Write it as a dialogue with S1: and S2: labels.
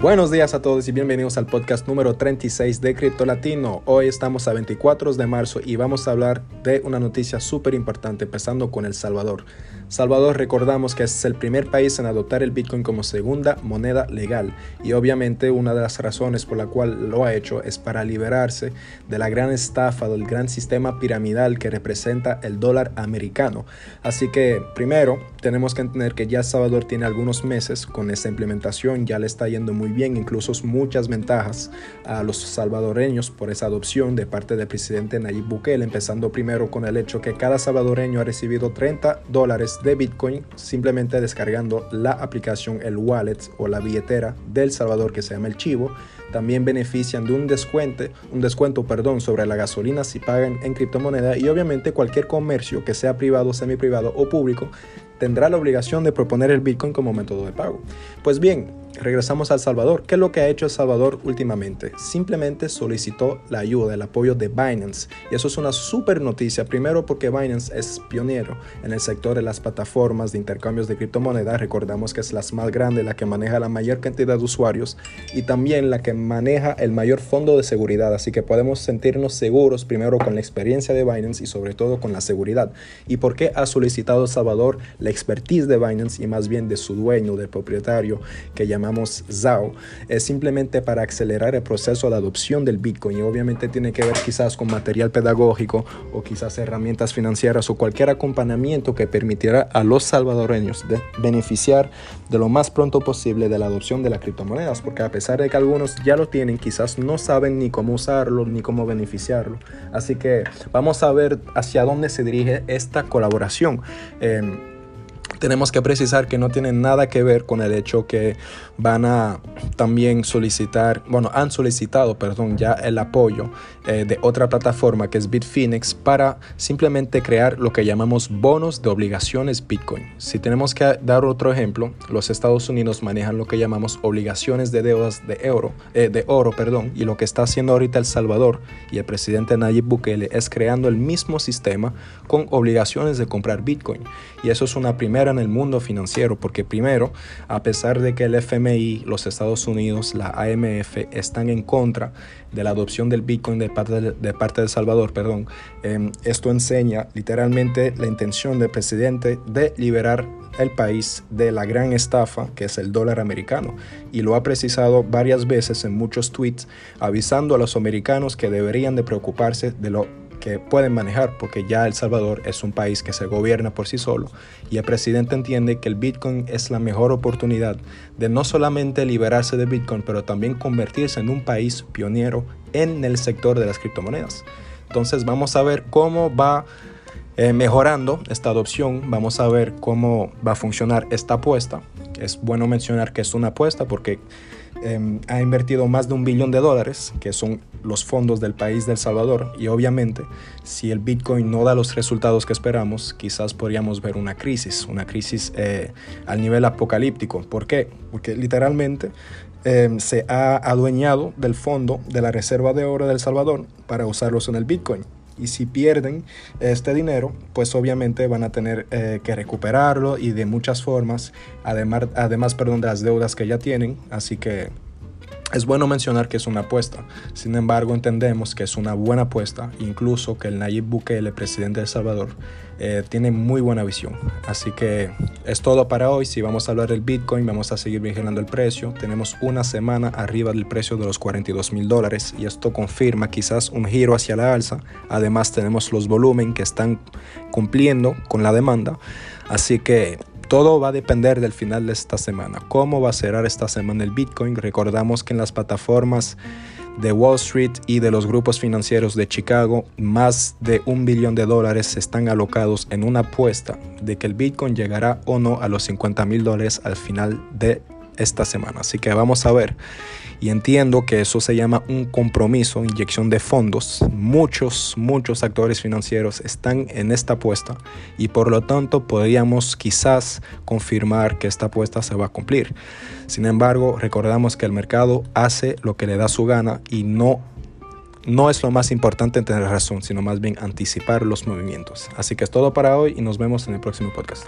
S1: Buenos días a todos y bienvenidos al podcast número 36 de Cripto Latino. Hoy estamos a 24 de marzo y vamos a hablar de una noticia súper importante, empezando con El Salvador. Salvador recordamos que es el primer país en adoptar el Bitcoin como segunda moneda legal y obviamente una de las razones por la cual lo ha hecho es para liberarse de la gran estafa del gran sistema piramidal que representa el dólar americano. Así que primero tenemos que entender que ya Salvador tiene algunos meses con esta implementación, ya le está yendo muy bien, incluso muchas ventajas a los salvadoreños por esa adopción de parte del presidente Nayib Bukele, empezando primero con el hecho que cada salvadoreño ha recibido 30 dólares de Bitcoin simplemente descargando la aplicación, el wallet o la billetera del Salvador que se llama el Chivo. También benefician de un descuento, un descuento perdón, sobre la gasolina si pagan en criptomoneda y obviamente cualquier comercio que sea privado, semi privado o público tendrá la obligación de proponer el Bitcoin como método de pago. Pues bien, regresamos al Salvador. ¿Qué es lo que ha hecho El Salvador últimamente? Simplemente solicitó la ayuda, el apoyo de Binance. Y eso es una súper noticia. Primero porque Binance es pionero en el sector de las plataformas de intercambios de criptomonedas. Recordamos que es la más grande, la que maneja la mayor cantidad de usuarios y también la que maneja el mayor fondo de seguridad. Así que podemos sentirnos seguros primero con la experiencia de Binance y sobre todo con la seguridad. ¿Y por qué ha solicitado El Salvador expertise de Binance y más bien de su dueño, del propietario que llama ZAO, es simplemente para acelerar el proceso de adopción del Bitcoin y obviamente tiene que ver quizás con material pedagógico o quizás herramientas financieras o cualquier acompañamiento que permitiera a los salvadoreños de beneficiar de lo más pronto posible de la adopción de las criptomonedas, porque a pesar de que algunos ya lo tienen, quizás no saben ni cómo usarlo ni cómo beneficiarlo. Así que vamos a ver hacia dónde se dirige esta colaboración. Em, tenemos que precisar que no tiene nada que ver con el hecho que van a también solicitar, bueno, han solicitado, perdón, ya el apoyo eh, de otra plataforma que es Bitfinex para simplemente crear lo que llamamos bonos de obligaciones Bitcoin. Si tenemos que dar otro ejemplo, los Estados Unidos manejan lo que llamamos obligaciones de deudas de euro, eh, de oro, perdón, y lo que está haciendo ahorita El Salvador y el presidente Nayib Bukele es creando el mismo sistema con obligaciones de comprar Bitcoin. Y eso es una primera en el mundo financiero, porque primero, a pesar de que el FMI, los Estados Unidos, la AMF están en contra de la adopción del Bitcoin de parte de, parte de Salvador, perdón, em, esto enseña literalmente la intención del presidente de liberar el país de la gran estafa que es el dólar americano. Y lo ha precisado varias veces en muchos tweets avisando a los americanos que deberían de preocuparse de lo que pueden manejar, porque ya El Salvador es un país que se gobierna por sí solo y el presidente entiende que el Bitcoin es la mejor oportunidad de no solamente liberarse de Bitcoin, pero también convertirse en un país pionero en el sector de las criptomonedas. Entonces vamos a ver cómo va eh, mejorando esta adopción, vamos a ver cómo va a funcionar esta apuesta. Es bueno mencionar que es una apuesta porque Em, ha invertido más de un billón de dólares, que son los fondos del país del Salvador, y obviamente si el Bitcoin no da los resultados que esperamos, quizás podríamos ver una crisis, una crisis eh, al nivel apocalíptico. ¿Por qué? Porque literalmente em, se ha adueñado del fondo de la Reserva de Oro del Salvador para usarlos en el Bitcoin y si pierden este dinero, pues obviamente van a tener eh, que recuperarlo y de muchas formas, además, además perdón, de las deudas que ya tienen, así que es bueno mencionar que es una apuesta, sin embargo entendemos que es una buena apuesta, incluso que el Nayib Bukele, presidente de El Salvador, eh, tiene muy buena visión. Así que es todo para hoy, si vamos a hablar del Bitcoin, vamos a seguir vigilando el precio, tenemos una semana arriba del precio de los 42 mil dólares y esto confirma quizás un giro hacia la alza, además tenemos los volúmenes que están cumpliendo con la demanda, así que todo va a depender del final de esta semana. ¿Cómo va a cerrar esta semana el Bitcoin? Recordamos que en las plataformas de Wall Street y de los grupos financieros de Chicago, más de un billón de dólares están alocados en una apuesta de que el Bitcoin llegará o no a los 50 mil dólares al final de esta semana. Así que vamos a ver. Y entiendo que eso se llama un compromiso, inyección de fondos. Muchos, muchos actores financieros están en esta apuesta y por lo tanto podríamos quizás confirmar que esta apuesta se va a cumplir. Sin embargo, recordamos que el mercado hace lo que le da su gana y no no es lo más importante tener razón, sino más bien anticipar los movimientos. Así que es todo para hoy y nos vemos en el próximo podcast.